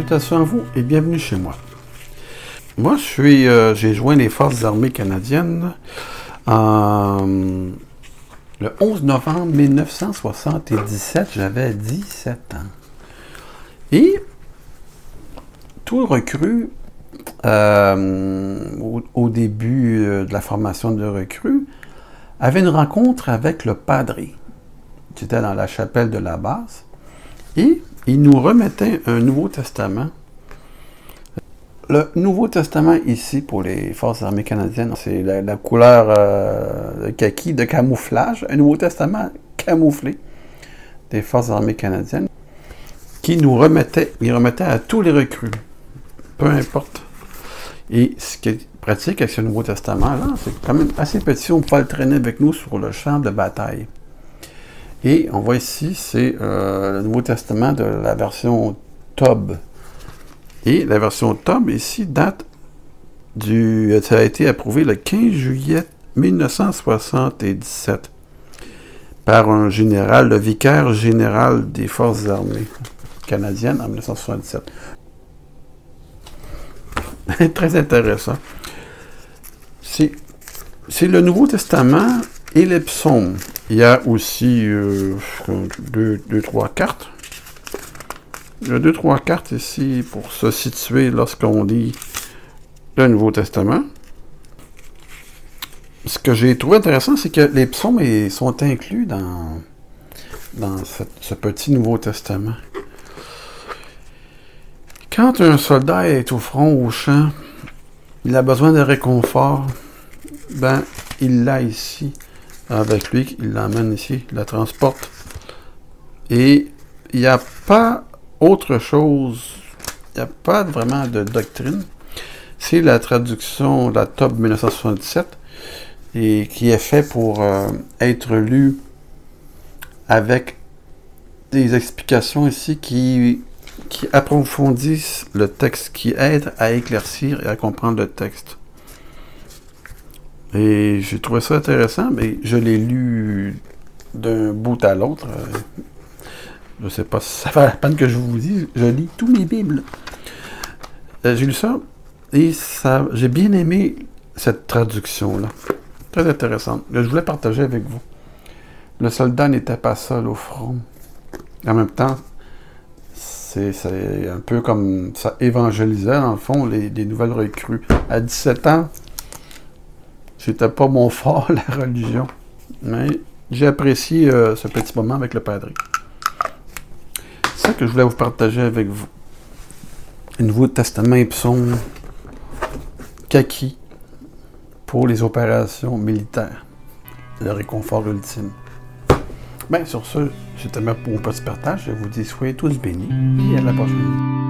À vous et bienvenue chez moi. Moi, je suis, euh, j'ai joint les forces armées canadiennes le 11 novembre 1977. J'avais 17 ans. Et tout recrue, euh, au, début euh, de la formation de recrue, avait une rencontre avec le padre, qui était dans la chapelle de la base, et il nous remettait un Nouveau Testament. Le Nouveau Testament ici pour les Forces armées canadiennes, c'est la, couleur euh, de kaki de camouflage, un Nouveau Testament camouflé des Forces armées canadiennes qui nous remettait, il remettait à tous les recrues, peu importe. Et ce qui est pratique avec ce Nouveau Testament-là, c'est quand même assez petit, on peut le traîner avec nous sur le champ de bataille. Et on voit ici, c'est euh, le Nouveau Testament de la version Tob. Et la version Tob ici date du. Ça a été approuvé le 15 juillet 1977 par un général, le vicaire général des Forces armées canadiennes en 1977. Très intéressant. C'est le Nouveau Testament et les psaumes. Il y a aussi euh, deux, trois cartes. Il y a deux, trois cartes ici pour se situer lorsqu'on lit le Nouveau Testament. Ce que j'ai trouvé intéressant, c'est que les psaumes sont inclus dans, dans ce, petit Nouveau Testament. Quand un soldat est au front, au champ, il a besoin de réconfort, ben, il l'a ici avec lui, il l'emmène ici, il la transporte. Et il n'y a pas autre chose, il n'y a pas vraiment de doctrine. C'est la traduction de la top 1977 et qui est fait pour euh, être lu avec des explications ici qui, qui approfondissent le texte, qui aident à éclaircir et à comprendre le texte. Et j'ai trouvé ça intéressant, mais je l'ai lu d'un bout à l'autre. Euh, je ne sais pas si ça fait la peine que je vous dise. Je lis tous mes Bibles. Euh, j'ai lu ça et ça, j'ai bien aimé cette traduction-là. Très intéressante. Je voulais partager avec vous. Le soldat n'était pas seul au front. En même temps, c'est un peu comme ça évangélisait, dans le fond, les, les nouvelles recrues. À 17 ans, c'était pas mon fort, la religion. Mais j'ai apprécié euh, ce petit moment avec le padre. C'est ça que je voulais vous partager avec vous. Le Nouveau Testament et kaki pour les opérations militaires. Le réconfort ultime. Bien, sur ce, c'était mon petit partage. Je vous dis soyez tous bénis et à la prochaine.